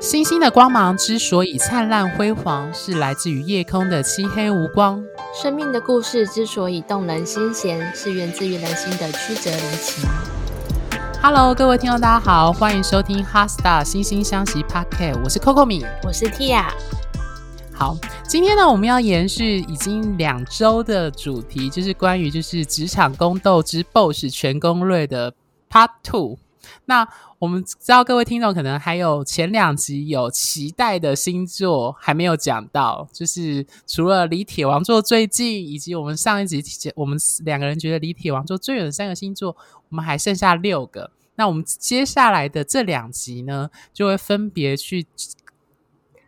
星星的光芒之所以灿烂辉煌，是来自于夜空的漆黑无光。生命的故事之所以动人心弦，是源自于人心的曲折离奇。Hello，各位听众，大家好，欢迎收听《哈 Star 星星相惜》Podcast，我是 Coco 米，我是 Tia。好，今天呢，我们要延续已经两周的主题，就是关于就是职场宫斗之 BOSS 全攻略的 Part Two。那我们知道各位听众可能还有前两集有期待的星座还没有讲到，就是除了离铁王座最近，以及我们上一集我们两个人觉得离铁王座最远的三个星座，我们还剩下六个。那我们接下来的这两集呢，就会分别去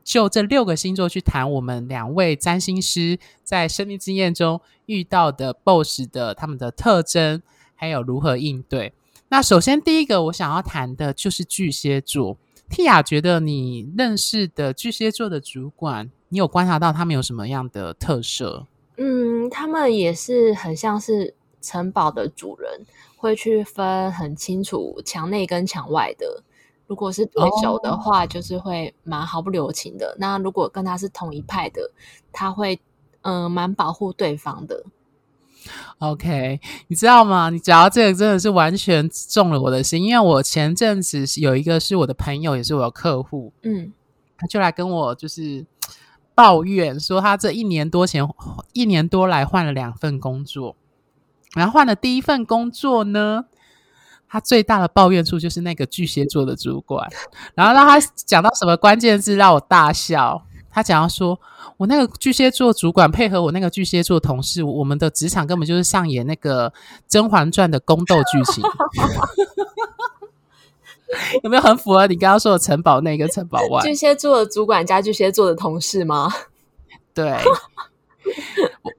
就这六个星座去谈我们两位占星师在生命经验中遇到的 BOSS 的他们的特征，还有如何应对。那首先，第一个我想要谈的就是巨蟹座。Tia 觉得你认识的巨蟹座的主管，你有观察到他们有什么样的特色？嗯，他们也是很像是城堡的主人，会去分很清楚墙内跟墙外的。如果是对手的话，就是会蛮毫不留情的。Oh. 那如果跟他是同一派的，他会嗯蛮保护对方的。OK，你知道吗？你讲到这个真的是完全中了我的心，因为我前阵子有一个是我的朋友，也是我的客户，嗯，他就来跟我就是 抱怨说，他这一年多前一年多来换了两份工作，然后换了第一份工作呢，他最大的抱怨处就是那个巨蟹座的主管，然后让他讲到什么关键字让我大笑。他讲要说，我那个巨蟹座主管配合我那个巨蟹座同事，我们的职场根本就是上演那个《甄嬛传》的宫斗剧情，有没有很符合你刚刚说的城堡内跟城堡外？巨蟹座的主管加巨蟹座的同事吗？对。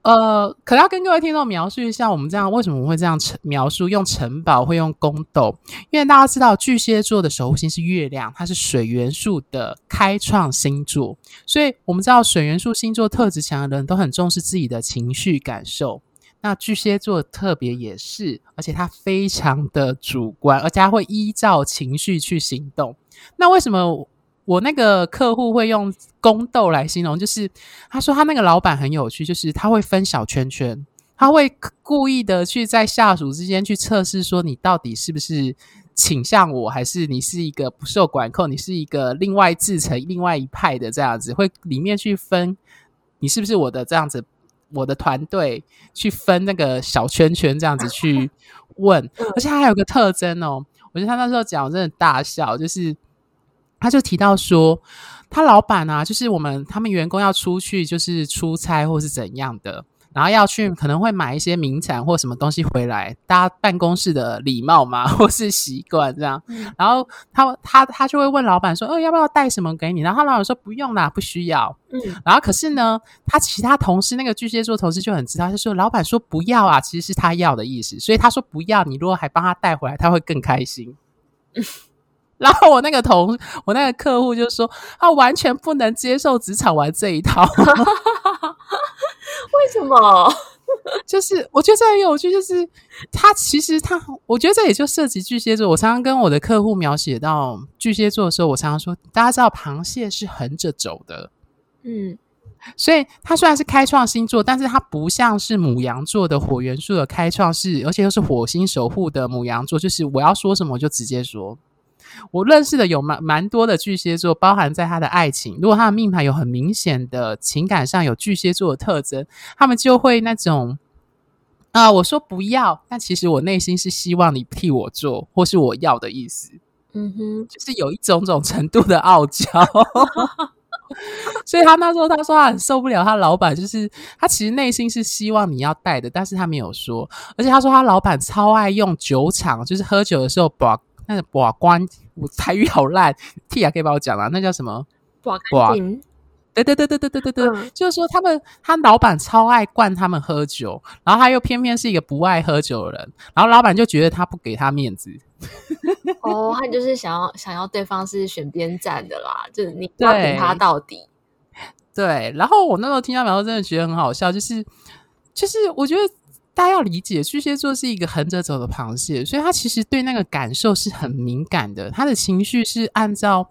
呃，可要跟各位听众描述一下，我们这样为什么会这样描述？用城堡会用宫斗，因为大家知道巨蟹座的守护星是月亮，它是水元素的开创星座，所以我们知道水元素星座特质强的人都很重视自己的情绪感受。那巨蟹座特别也是，而且他非常的主观，而且他会依照情绪去行动。那为什么？我那个客户会用宫斗来形容，就是他说他那个老板很有趣，就是他会分小圈圈，他会故意的去在下属之间去测试，说你到底是不是倾向我，还是你是一个不受管控，你是一个另外自成另外一派的这样子，会里面去分你是不是我的这样子，我的团队去分那个小圈圈这样子去问，而且他还有个特征哦，我觉得他那时候讲我真的大笑，就是。他就提到说，他老板啊，就是我们他们员工要出去，就是出差或是怎样的，然后要去可能会买一些名产或什么东西回来，大家办公室的礼貌嘛，或是习惯这样。然后他他他就会问老板说，哦，要不要带什么给你？然后他老板说不用啦，不需要。嗯。然后可是呢，他其他同事那个巨蟹座同事就很知道，就说老板说不要啊，其实是他要的意思，所以他说不要，你如果还帮他带回来，他会更开心。嗯然后我那个同我那个客户就说，他完全不能接受职场玩这一套。为什么？就是我觉得这很有趣，就是他其实他，我觉得这也就涉及巨蟹座。我常常跟我的客户描写到巨蟹座的时候，我常常说，大家知道螃蟹是横着走的，嗯，所以它虽然是开创星座，但是它不像是母羊座的火元素的开创是，而且又是火星守护的母羊座，就是我要说什么我就直接说。我认识的有蛮蛮多的巨蟹座，包含在他的爱情。如果他的命盘有很明显的情感上有巨蟹座的特征，他们就会那种啊、呃，我说不要，但其实我内心是希望你替我做，或是我要的意思。嗯哼，就是有一种种程度的傲娇。所以他那时候他说他很受不了，他老板就是他其实内心是希望你要带的，但是他没有说。而且他说他老板超爱用酒厂，就是喝酒的时候把。那个把关，我台语好烂，Tia 可以帮我讲了，那叫什么？把关。对对对对对对对对，嗯、就是说他们他老板超爱灌他们喝酒，然后他又偏偏是一个不爱喝酒的人，然后老板就觉得他不给他面子。哦，他就是想要想要对方是选边站的啦，就是你要跟他到底。对，然后我那时候听到苗，真的觉得很好笑，就是就是我觉得。大家要理解，巨蟹座是一个横着走的螃蟹，所以他其实对那个感受是很敏感的，他的情绪是按照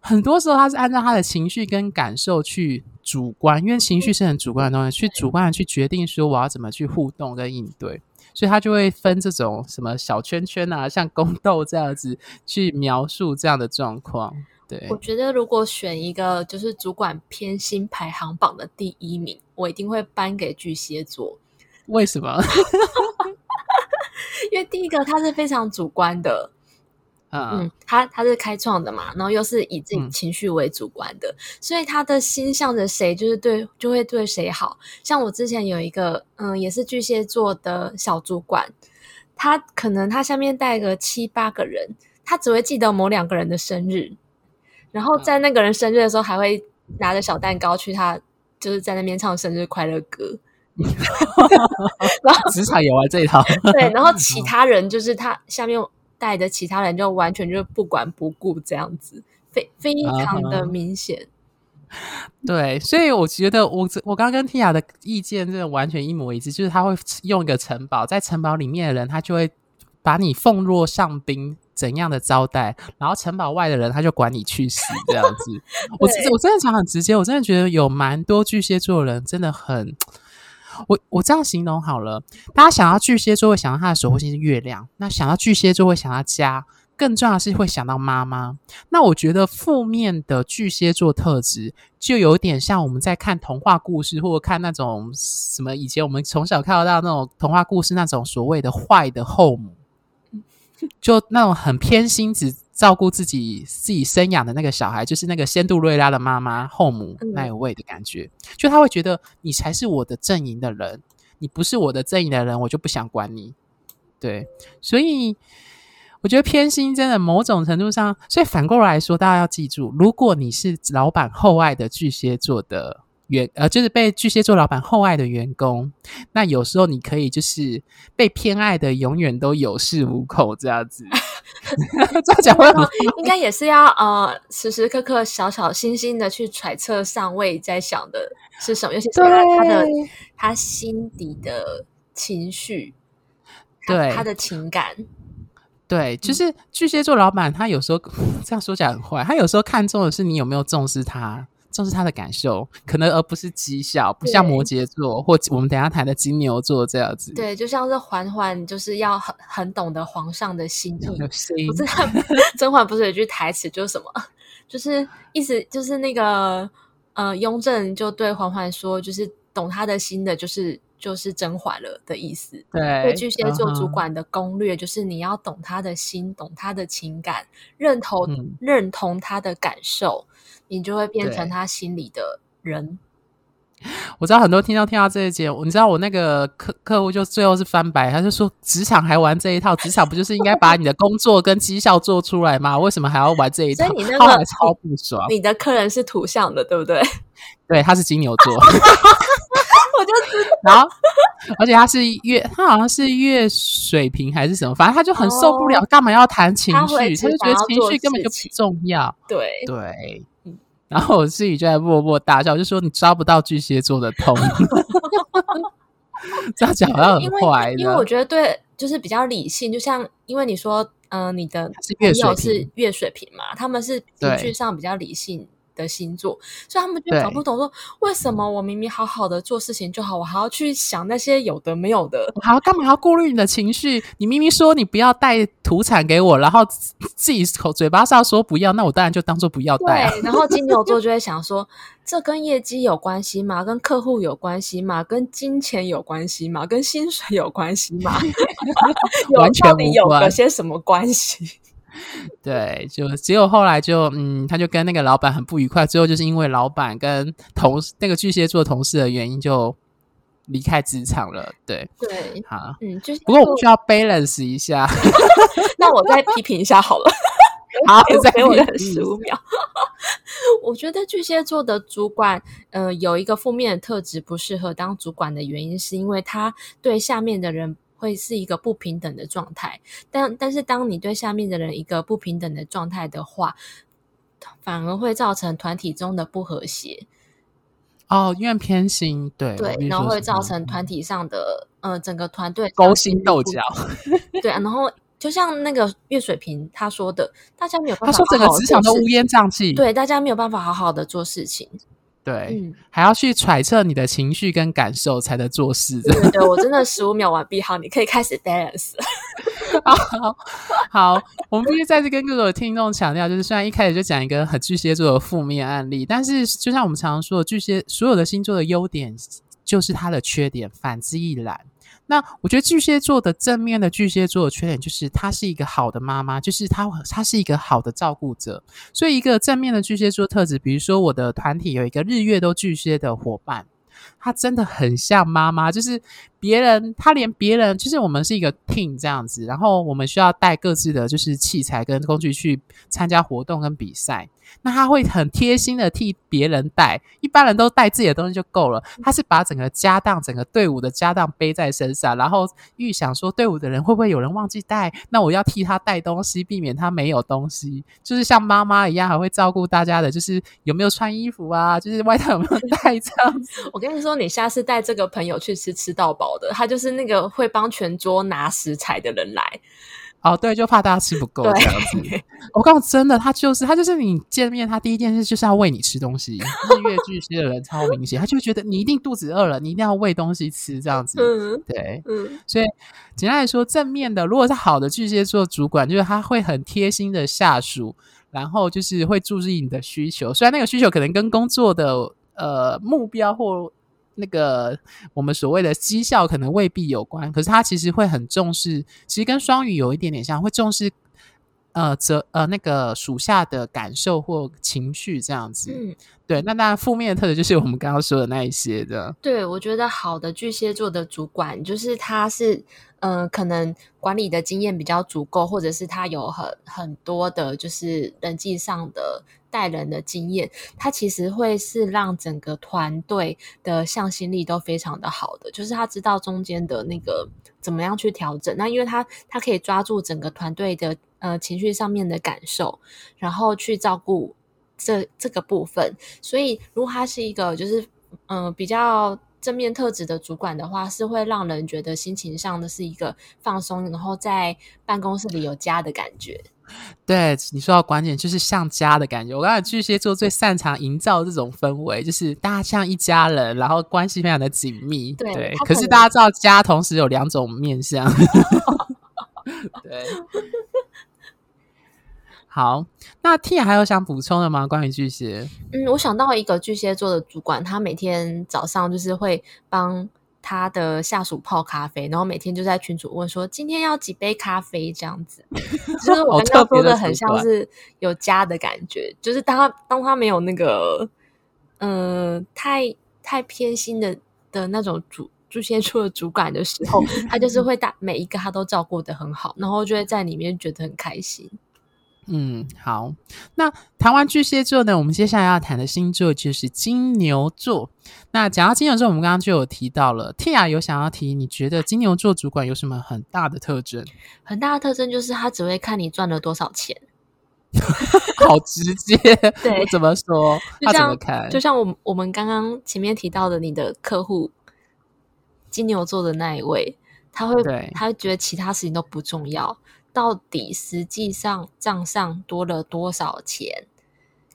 很多时候他是按照他的情绪跟感受去主观，因为情绪是很主观的东西，去主观的去决定说我要怎么去互动跟应对，所以他就会分这种什么小圈圈啊，像宫斗这样子去描述这样的状况。对，我觉得如果选一个就是主管偏心排行榜的第一名，我一定会颁给巨蟹座。为什么？因为第一个他是非常主观的。嗯，他他是开创的嘛，然后又是以自己情绪为主观的，嗯、所以他的心向着谁，就是对，就会对谁好。像我之前有一个，嗯，也是巨蟹座的小主管，他可能他下面带个七八个人，他只会记得某两个人的生日，然后在那个人生日的时候，还会拿着小蛋糕去他，就是在那边唱生日快乐歌。然后职场也玩这一套，对，然后其他人就是他下面。带的其他人就完全就不管不顾这样子，非非常的明显。Uh -huh. 对，所以我觉得我我刚刚跟 Tia 的意见真的完全一模一致，就是他会用一个城堡，在城堡里面的人，他就会把你奉若上宾，怎样的招待，然后城堡外的人他就管你去死这样子。我我真的讲很直接，我真的觉得有蛮多巨蟹座的人真的很。我我这样形容好了，大家想到巨蟹座会想到他的守护星是月亮，那想到巨蟹座会想到家，更重要的是会想到妈妈。那我觉得负面的巨蟹座特质就有点像我们在看童话故事，或者看那种什么以前我们从小看到那种童话故事那种所谓的坏的后母，就那种很偏心只。照顾自己自己生养的那个小孩，就是那个仙杜瑞拉的妈妈后母那一位的感觉，就他会觉得你才是我的阵营的人，你不是我的阵营的人，我就不想管你。对，所以我觉得偏心真的某种程度上，所以反过来说，大家要记住，如果你是老板厚爱的巨蟹座的员，呃，就是被巨蟹座老板厚爱的员工，那有时候你可以就是被偏爱的，永远都有恃无恐这样子。这样讲应该也是要呃时时刻刻小小心心的去揣测上位在想的是什么，尤其是他的他心底的情绪，对。他的情感，对，就是巨蟹座老板，他有时候 这样说起来很坏，他有时候看重的是你有没有重视他。重视他的感受，可能而不是绩效，不像摩羯座或我们等一下谈的金牛座这样子。对，就像是嬛嬛，就是要很很懂得皇上的心意。不是 甄嬛不是有句台词，就是什么，就是意思就是那个呃，雍正就对嬛嬛说，就是懂他的心的，就是就是甄嬛了的意思。对，对巨蟹座主管的攻略，就是你要懂他的心，懂他的情感，认同、嗯、认同他的感受。你就会变成他心里的人。我知道很多听到听到这一节，你知道我那个客客户就最后是翻白，他就说职场还玩这一套，职场不就是应该把你的工作跟绩效做出来吗？为什么还要玩这一套？所以你那个超不爽。你的客人是土象的，对不对？对，他是金牛座。我就知道。然后，而且他是月，他好像是月水平还是什么，反正他就很受不了，干嘛要谈情绪？他就觉得情绪根本就不重要。对对。然后我自己就在默默大笑，就说你抓不到巨蟹座的痛，这样讲好像很坏。因为我觉得对，就是比较理性。就像因为你说，嗯、呃，你的朋友是月水瓶嘛，他们是情绪上比较理性的星座，所以他们就搞不懂说，为什么我明明好好的做事情就好，我还要去想那些有的没有的，我还要干嘛要顾虑你的情绪？你明明说你不要带土产给我，然后自己口嘴巴上说不要，那我当然就当做不要带啊。对，然后金牛座就会想说，这跟业绩有关系吗？跟客户有关系吗？跟金钱有关系吗？跟薪水有关系吗？完全无关。有个些什么关系？对，就只有后来就嗯，他就跟那个老板很不愉快，最后就是因为老板跟同那个巨蟹座同事的原因，就离开职场了。对对，好，嗯，就是不过我们需要 balance 一下 那我再批评一下好了。好，再给我十五秒。我觉得巨蟹座的主管，呃，有一个负面的特质，不适合当主管的原因，是因为他对下面的人。会是一个不平等的状态，但但是当你对下面的人一个不平等的状态的话，反而会造成团体中的不和谐。哦，因为偏心，对 对，然后会造成团体上的呃整个团队勾心斗角。对啊，然后。就像那个月水瓶他说的，大家没有办法他说整个职场都乌烟瘴气，对，大家没有办法好好的做事情。对，嗯，还要去揣测你的情绪跟感受才能做事。对对对，我真的十五秒完毕，好，你可以开始 dance。好 好，好，我们必须再次跟各位听众强调，就是虽然一开始就讲一个很巨蟹座的负面案例，但是就像我们常常说的，巨蟹所有的星座的优点就是它的缺点，反之亦然。那我觉得巨蟹座的正面的巨蟹座的缺点就是，她是一个好的妈妈，就是她她是一个好的照顾者。所以一个正面的巨蟹座特质，比如说我的团体有一个日月都巨蟹的伙伴，她真的很像妈妈，就是别人他连别人，就是我们是一个 team 这样子，然后我们需要带各自的就是器材跟工具去参加活动跟比赛。那他会很贴心的替别人带，一般人都带自己的东西就够了。他是把整个家当、整个队伍的家当背在身上，然后预想说队伍的人会不会有人忘记带，那我要替他带东西，避免他没有东西。就是像妈妈一样，还会照顾大家的，就是有没有穿衣服啊，就是外套有没有带这样子。我跟你说，你下次带这个朋友去吃吃到饱的，他就是那个会帮全桌拿食材的人来。哦，对，就怕大家吃不够这样子。我告诉你，真的，他就是他就是你见面，他第一件事就是要喂你吃东西。日月巨蟹的人超明显，他就觉得你一定肚子饿了，你一定要喂东西吃这样子。嗯，对，嗯。所以简单来说，正面的，如果是好的巨蟹座主管，就是他会很贴心的下属，然后就是会注意你的需求。虽然那个需求可能跟工作的呃目标或那个我们所谓的绩效可能未必有关，可是他其实会很重视，其实跟双鱼有一点点像，会重视呃则呃那个属下的感受或情绪这样子。嗯，对。那当然，负面的特质就是我们刚刚说的那一些的。对，我觉得好的巨蟹座的主管，就是他是嗯、呃，可能管理的经验比较足够，或者是他有很很多的，就是人际上的。带人的经验，他其实会是让整个团队的向心力都非常的好的，就是他知道中间的那个怎么样去调整。那因为他他可以抓住整个团队的呃情绪上面的感受，然后去照顾这这个部分。所以如果他是一个就是嗯、比较正面特质的主管的话，是会让人觉得心情上的是一个放松，然后在办公室里有家的感觉。对，你说到关键就是像家的感觉。我刚才巨蟹座最擅长营造这种氛围，就是大家像一家人，然后关系非常的紧密。对，对可，可是大家知道家同时有两种面向。对，好，那 Tia 还有想补充的吗？关于巨蟹？嗯，我想到一个巨蟹座的主管，他每天早上就是会帮。他的下属泡咖啡，然后每天就在群主问说：“今天要几杯咖啡？”这样子，就是我刚刚说的很像是有家的感觉。就是当他当他没有那个，嗯、呃，太太偏心的的那种主巨蟹座的主管的时候，他就是会大每一个他都照顾的很好，然后就会在里面觉得很开心。嗯，好。那谈完巨蟹座呢，我们接下来要谈的星座就是金牛座。那讲到金牛座，我们刚刚就有提到了，Tia 有想要提，你觉得金牛座主管有什么很大的特征？很大的特征就是他只会看你赚了多少钱，好直接。对，我怎么说？他怎么看？就像我我们刚刚前面提到的，你的客户金牛座的那一位，他会对他会觉得其他事情都不重要。到底实际上账上多了多少钱？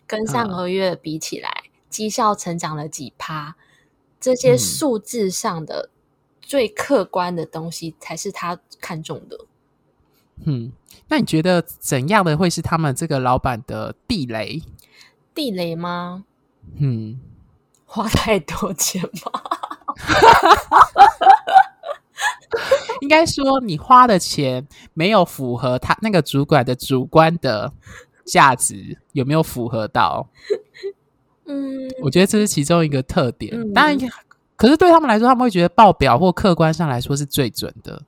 跟上个月比起来，嗯、绩效成长了几趴？这些数字上的最客观的东西才是他看重的。嗯，那你觉得怎样的会是他们这个老板的地雷？地雷吗？嗯，花太多钱吗？应该说，你花的钱没有符合他那个主管的主观的价值，有没有符合到？嗯，我觉得这是其中一个特点。嗯、当然，可是对他们来说，他们会觉得报表或客观上来说是最准的。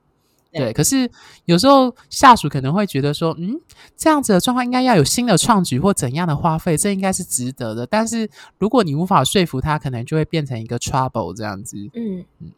对，对，可是有时候下属可能会觉得说，嗯，这样子的状况应该要有新的创举或怎样的花费，这应该是值得的。但是如果你无法说服他，可能就会变成一个 trouble 这样子。嗯嗯。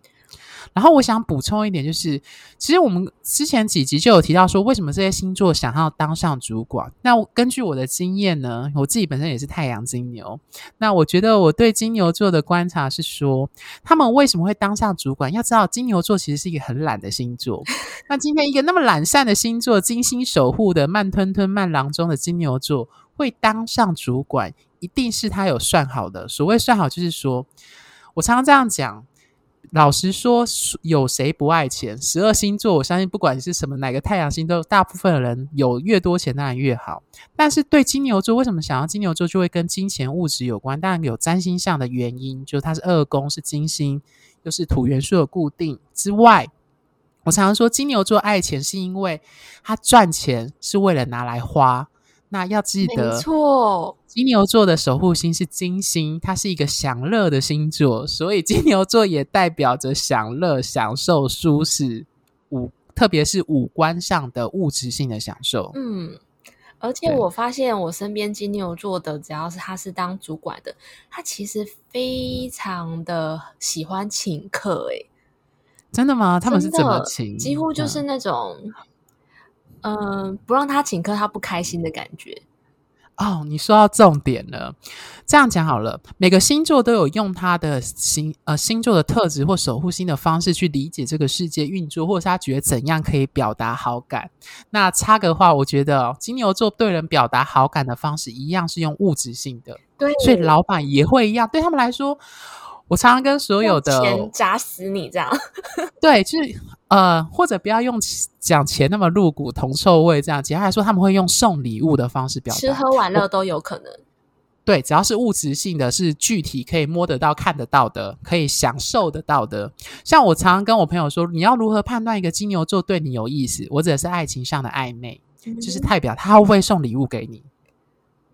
然后我想补充一点，就是其实我们之前几集就有提到说，为什么这些星座想要当上主管？那根据我的经验呢，我自己本身也是太阳金牛，那我觉得我对金牛座的观察是说，他们为什么会当上主管？要知道，金牛座其实是一个很懒的星座。那今天一个那么懒散的星座，精心守护的慢吞吞慢郎中的金牛座会当上主管，一定是他有算好的。所谓算好，就是说我常常这样讲。老实说，有谁不爱钱？十二星座，我相信不管是什么哪个太阳星，都大部分的人有越多钱当然越好。但是对金牛座，为什么想要金牛座就会跟金钱物质有关？当然有占星上的原因，就是它是二宫是金星，又是土元素的固定之外，我常常说金牛座爱钱是因为他赚钱是为了拿来花。那要记得，没错，金牛座的守护星是金星，它是一个享乐的星座，所以 金牛座也代表着享乐、享受、舒适五，特别是五官上的物质性的享受。嗯，而且我发现我身边金牛座的，只要是他是当主管的，他其实非常的喜欢请客。哎，真的吗？他们是怎么请？几乎就是那种。嗯嗯、呃，不让他请客，他不开心的感觉。哦，你说到重点了。这样讲好了，每个星座都有用他的星呃星座的特质或守护星的方式去理解这个世界运作，或者是他觉得怎样可以表达好感。那插个话，我觉得金牛座对人表达好感的方式一样是用物质性的，对，所以老板也会一样。对他们来说，我常常跟所有的钱砸死你这样，对，就是。呃，或者不要用讲钱那么露骨、铜臭味这样。简单来说，他们会用送礼物的方式表达，吃喝玩乐都有可能。对，只要是物质性的，是具体可以摸得到、看得到的，可以享受得到的。像我常常跟我朋友说，你要如何判断一个金牛座对你有意思？我指的是爱情上的暧昧，嗯、就是代表他会不会送礼物给你。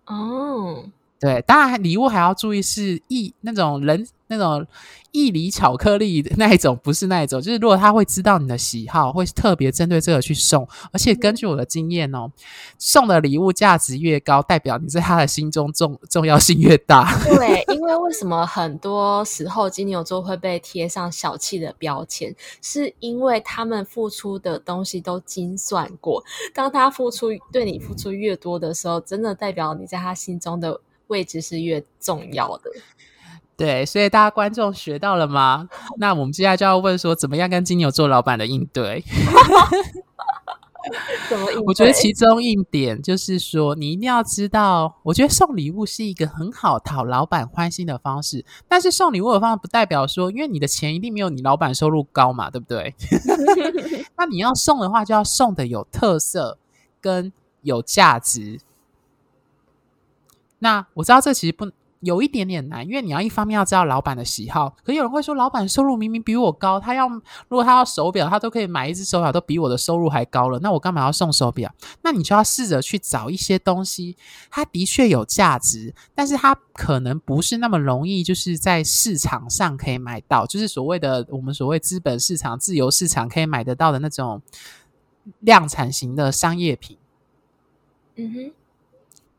哦，对，当然礼物还要注意是意那种人。那种意礼巧克力的那一种，不是那一种，就是如果他会知道你的喜好，会特别针对这个去送，而且根据我的经验哦，送的礼物价值越高，代表你在他的心中重重要性越大。对，因为为什么很多时候金牛座会被贴上小气的标签，是因为他们付出的东西都精算过，当他付出对你付出越多的时候，真的代表你在他心中的位置是越重要的。对，所以大家观众学到了吗？那我们接下来就要问说，怎么样跟金牛座老板的应对？怎么应对？我觉得其中一点就是说，你一定要知道，我觉得送礼物是一个很好讨老板欢心的方式。但是送礼物的方式不代表说，因为你的钱一定没有你老板收入高嘛，对不对？那你要送的话，就要送的有特色跟有价值。那我知道这其实不。有一点点难，因为你要一方面要知道老板的喜好，可有人会说，老板收入明明比我高，他要如果他要手表，他都可以买一只手表，都比我的收入还高了，那我干嘛要送手表？那你就要试着去找一些东西，它的确有价值，但是它可能不是那么容易，就是在市场上可以买到，就是所谓的我们所谓资本市场、自由市场可以买得到的那种量产型的商业品。嗯哼。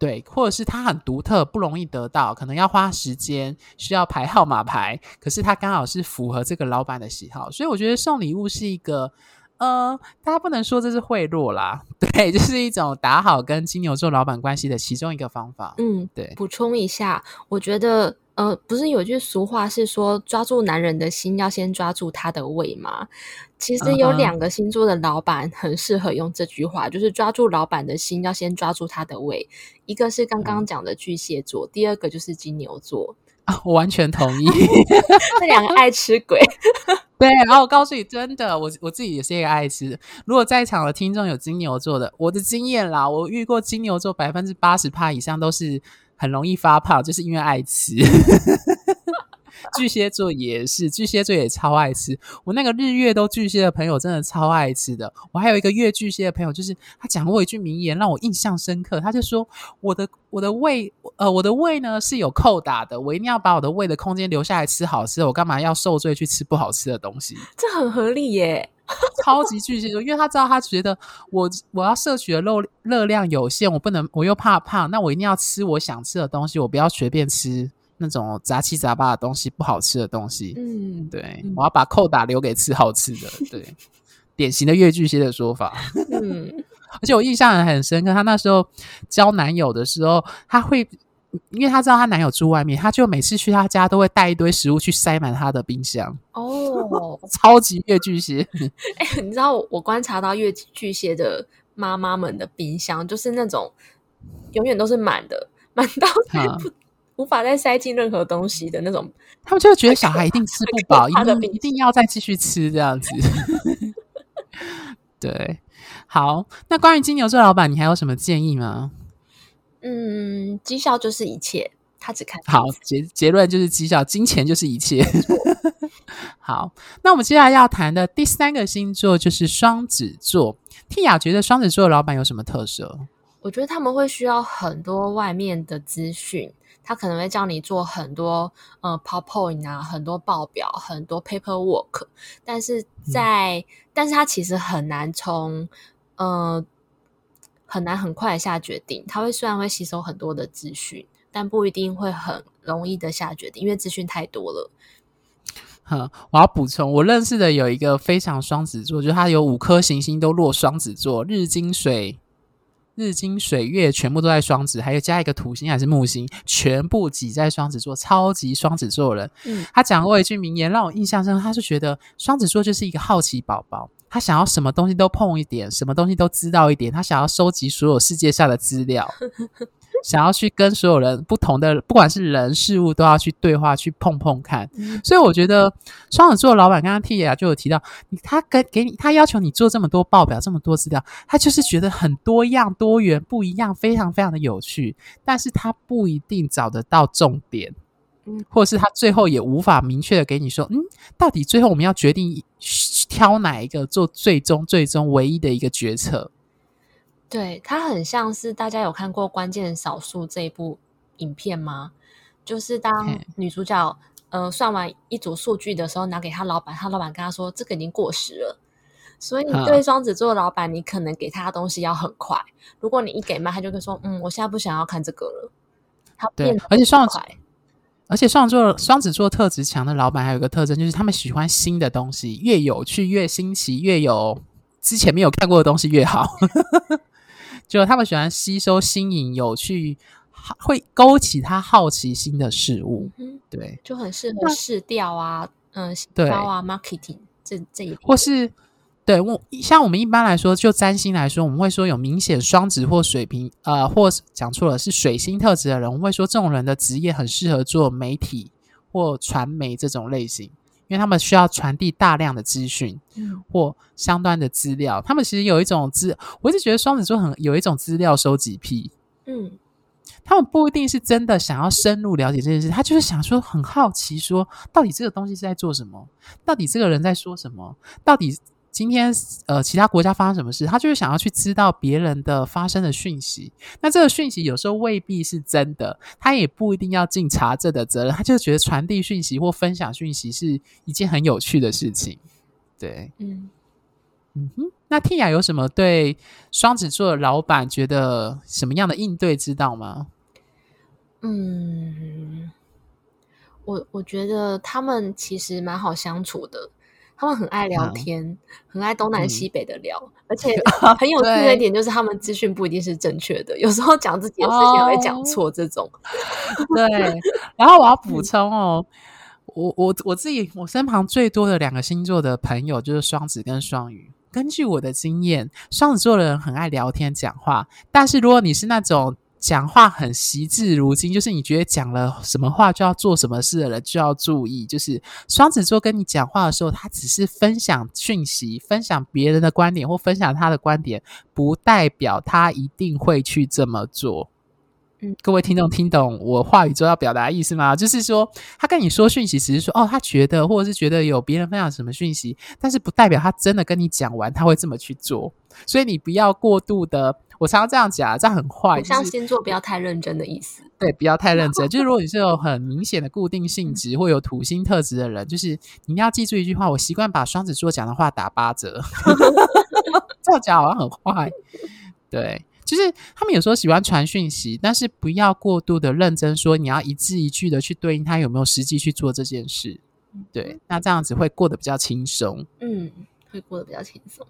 对，或者是它很独特，不容易得到，可能要花时间，需要排号码牌。可是它刚好是符合这个老板的喜好，所以我觉得送礼物是一个，呃，大家不能说这是贿赂啦，对，就是一种打好跟金牛座老板关系的其中一个方法。嗯，对。补充一下，我觉得。呃，不是有句俗话是说，抓住男人的心要先抓住他的胃吗？其实有两个星座的老板很适合用这句话，uh -huh. 就是抓住老板的心要先抓住他的胃。一个是刚刚讲的巨蟹座，uh -huh. 第二个就是金牛座。啊，我完全同意，这两个爱吃鬼。对，然后我告诉你，真的，我我自己也是一个爱吃。如果在场的听众有金牛座的，我的经验啦，我遇过金牛座百分之八十趴以上都是。很容易发胖，就是因为爱吃。巨蟹座也是，巨蟹座也超爱吃。我那个日月都巨蟹的朋友，真的超爱吃的。我还有一个月巨蟹的朋友，就是他讲过一句名言，让我印象深刻。他就说：“我的我的胃，呃，我的胃呢是有扣打的，我一定要把我的胃的空间留下来吃好吃的。我干嘛要受罪去吃不好吃的东西？”这很合理耶。超级巨蟹座，因为他知道，他觉得我我要摄取的肉热量有限，我不能，我又怕胖，那我一定要吃我想吃的东西，我不要随便吃。那种杂七杂八的东西，不好吃的东西。嗯，对，我要把扣打留给吃好吃的。对，典型的越巨蟹的说法。嗯，而且我印象很深刻，她那时候交男友的时候，她会。因为她知道她男友住外面，她就每次去他家都会带一堆食物去塞满他的冰箱。哦，超级月巨蟹！哎、欸，你知道我我观察到月巨蟹的妈妈们的冰箱，就是那种永远都是满的，满到不、嗯、无法再塞进任何东西的那种。他们就觉得小孩一定吃不饱，一定一定要再继续吃这样子。对，好，那关于金牛座老板，你还有什么建议吗？嗯，绩效就是一切，他只看好结结论就是绩效，金钱就是一切。好，那我们接下来要谈的第三个星座就是双子座。Tia 觉得双子座的老板有什么特色？我觉得他们会需要很多外面的资讯，他可能会叫你做很多呃 PowerPoint 啊，很多报表，很多 paperwork，但是在、嗯、但是他其实很难从呃。很难很快的下决定，他会虽然会吸收很多的资讯，但不一定会很容易的下决定，因为资讯太多了。哼，我要补充，我认识的有一个非常双子座，就是他有五颗行星都落双子座，日金水、日金水月全部都在双子，还有加一个土星还是木星，全部挤在双子座，超级双子座人。嗯，他讲过一句名言让我印象深刻，他是觉得双子座就是一个好奇宝宝。他想要什么东西都碰一点，什么东西都知道一点。他想要收集所有世界上的资料，想要去跟所有人不同的，不管是人事物，都要去对话，去碰碰看。嗯、所以我觉得双子座老板刚刚 Tia 就有提到，他给给你，他要求你做这么多报表，这么多资料，他就是觉得很多样、多元、不一样，非常非常的有趣。但是他不一定找得到重点。或者是他最后也无法明确的给你说，嗯，到底最后我们要决定挑哪一个做最终最终唯一的一个决策？对，它很像是大家有看过《关键少数》这一部影片吗？就是当女主角呃算完一组数据的时候，拿给他老板，他老板跟他说这个已经过时了。所以对双子座的老板，你可能给他的东西要很快。如果你一给慢，他就会说，嗯，我现在不想要看这个了。他变，而且双子。而且双子座双子座特质强的老板还有一个特征，就是他们喜欢新的东西，越有趣、越新奇、越有之前没有看过的东西越好。就他们喜欢吸收新颖、有趣，会勾起他好奇心的事物。嗯、对，就很适合试调啊，嗯，对啊，marketing 这这一或是。对，我像我们一般来说，就占星来说，我们会说有明显双子或水瓶，呃，或讲错了是水星特质的人，我们会说这种人的职业很适合做媒体或传媒这种类型，因为他们需要传递大量的资讯或相关的资料。他们其实有一种资，我一直觉得双子座很有一种资料收集癖。嗯，他们不一定是真的想要深入了解这件事，他就是想说很好奇，说到底这个东西是在做什么？到底这个人在说什么？到底？今天呃，其他国家发生什么事，他就是想要去知道别人的发生的讯息。那这个讯息有时候未必是真的，他也不一定要尽查证的责任。他就觉得传递讯息或分享讯息是一件很有趣的事情。对，嗯嗯哼。那 Tia 有什么对双子座的老板觉得什么样的应对之道吗？嗯，我我觉得他们其实蛮好相处的。他们很爱聊天，嗯、很爱东南西北的聊，嗯、而且 很有趣的一点就是，他们资讯不一定是正确的，有时候讲自己的事情会讲错。这种、哦、对。然后我要补充哦，嗯、我我我自己我身旁最多的两个星座的朋友就是双子跟双鱼。根据我的经验，双子座的人很爱聊天讲话，但是如果你是那种。讲话很惜字如金，就是你觉得讲了什么话就要做什么事的人就要注意。就是双子座跟你讲话的时候，他只是分享讯息、分享别人的观点或分享他的观点，不代表他一定会去这么做。嗯，各位听众听懂我话语中要表达的意思吗？就是说，他跟你说讯息，只是说哦，他觉得或者是觉得有别人分享什么讯息，但是不代表他真的跟你讲完他会这么去做。所以你不要过度的。我常常这样讲，这样很坏。像星座不要太认真的意思。对，不要太认真。就是如果你是有很明显的固定性质，或有土星特质的人，就是你要记住一句话：我习惯把双子座讲的话打八折。这样讲好像很坏。对，就是他们有时候喜欢传讯息，但是不要过度的认真说，你要一字一句的去对应他有没有实际去做这件事。对，那这样子会过得比较轻松。嗯，会过得比较轻松。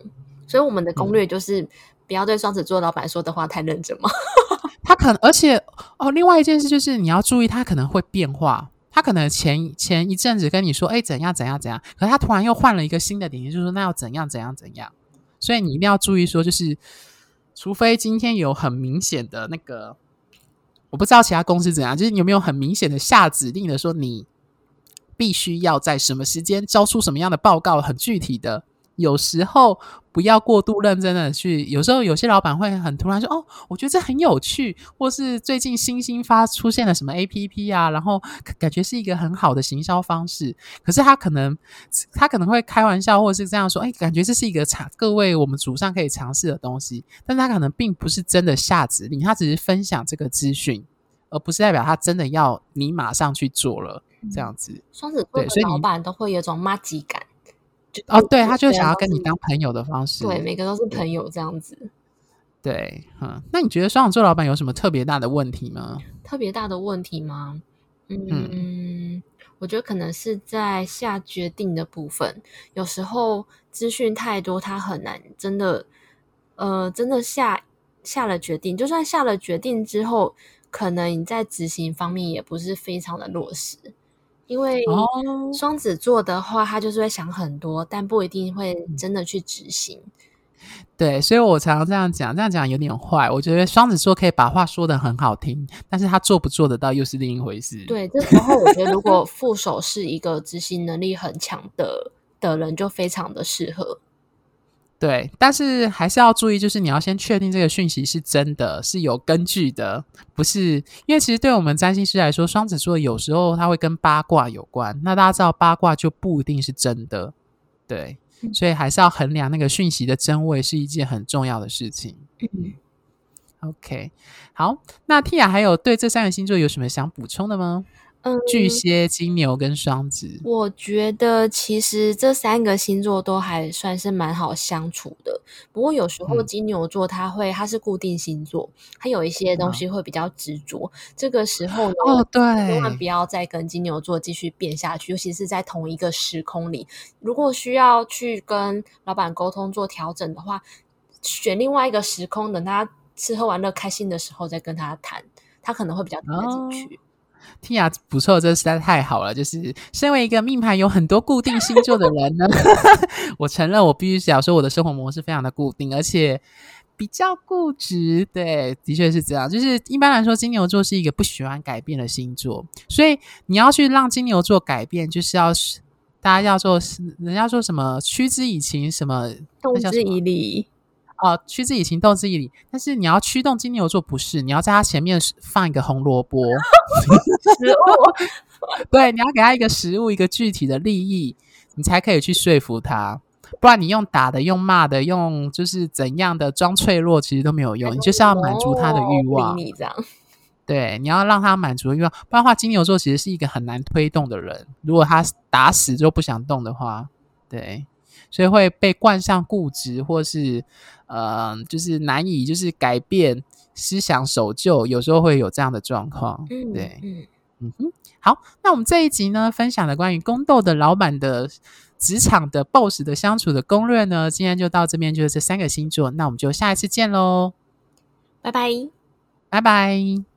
所以我们的攻略就是不要对双子座老板说的话太认真吗。他可能，而且哦，另外一件事就是你要注意，他可能会变化。他可能前前一阵子跟你说，哎，怎样怎样怎样，可他突然又换了一个新的点，就是说那要怎样怎样怎样。所以你一定要注意说，就是除非今天有很明显的那个，我不知道其他公司怎样，就是你有没有很明显的下指令的说你。必须要在什么时间交出什么样的报告，很具体的。有时候不要过度认真的去，有时候有些老板会很突然说：“哦，我觉得这很有趣，或是最近新兴发出现了什么 APP 啊，然后感觉是一个很好的行销方式。”可是他可能他可能会开玩笑，或者是这样说：“哎，感觉这是一个尝各位我们组上可以尝试的东西。”但他可能并不是真的下指令，他只是分享这个资讯，而不是代表他真的要你马上去做了。这样子，双子座的老板都会有种麻吉感，就哦，对，他就想要跟你当朋友的方式，对，每个都是朋友这样子。对，嗯，那你觉得双子座老板有什么特别大的问题吗？特别大的问题吗？嗯，嗯，我觉得可能是在下决定的部分，有时候资讯太多，他很难真的，呃，真的下下了决定，就算下了决定之后，可能你在执行方面也不是非常的落实。因为双子座的话，他就是会想很多，但不一定会真的去执行。对，所以我常常这样讲，这样讲有点坏。我觉得双子座可以把话说得很好听，但是他做不做得到又是另一回事。对，这时候我觉得如果副手是一个执行能力很强的的人，就非常的适合。对，但是还是要注意，就是你要先确定这个讯息是真的，是有根据的，不是因为其实对我们占星师来说，双子座有时候它会跟八卦有关。那大家知道八卦就不一定是真的，对，所以还是要衡量那个讯息的真伪是一件很重要的事情。嗯，OK，好，那 Tia 还有对这三个星座有什么想补充的吗？嗯，巨蟹、金牛跟双子，我觉得其实这三个星座都还算是蛮好相处的。不过有时候金牛座他会，他是固定星座，他有一些东西会比较执着。这个时候呢，哦，对，千万不要再跟金牛座继续变下去，尤其是在同一个时空里。如果需要去跟老板沟通做调整的话，选另外一个时空，等他吃喝玩乐开心的时候再跟他谈，他可能会比较听得进去。哦 Tia 不错，这实在太好了。就是身为一个命盘有很多固定星座的人呢，我承认我必须讲说我的生活模式非常的固定，而且比较固执。对，的确是这样。就是一般来说，金牛座是一个不喜欢改变的星座，所以你要去让金牛座改变，就是要大家要做，人家说什么趋之以情，什么动之以理。哦，趋之以情，动之以理。但是你要驱动金牛座，不是你要在他前面放一个红萝卜食物，对，你要给他一个食物，一个具体的利益，你才可以去说服他。不然你用打的，用骂的，用就是怎样的装脆弱，其实都没有用。你就是要满足他的欲望，你这样。对，你要让他满足欲望，不然的话，金牛座其实是一个很难推动的人。如果他打死就不想动的话，对。所以会被冠上固执，或是呃，就是难以就是改变思想守旧，有时候会有这样的状况。嗯，对，嗯嗯哼。好，那我们这一集呢，分享了关于宫斗的老板的职场的 boss 的相处的攻略呢，今天就到这边，就是这三个星座。那我们就下一次见喽，拜拜，拜拜。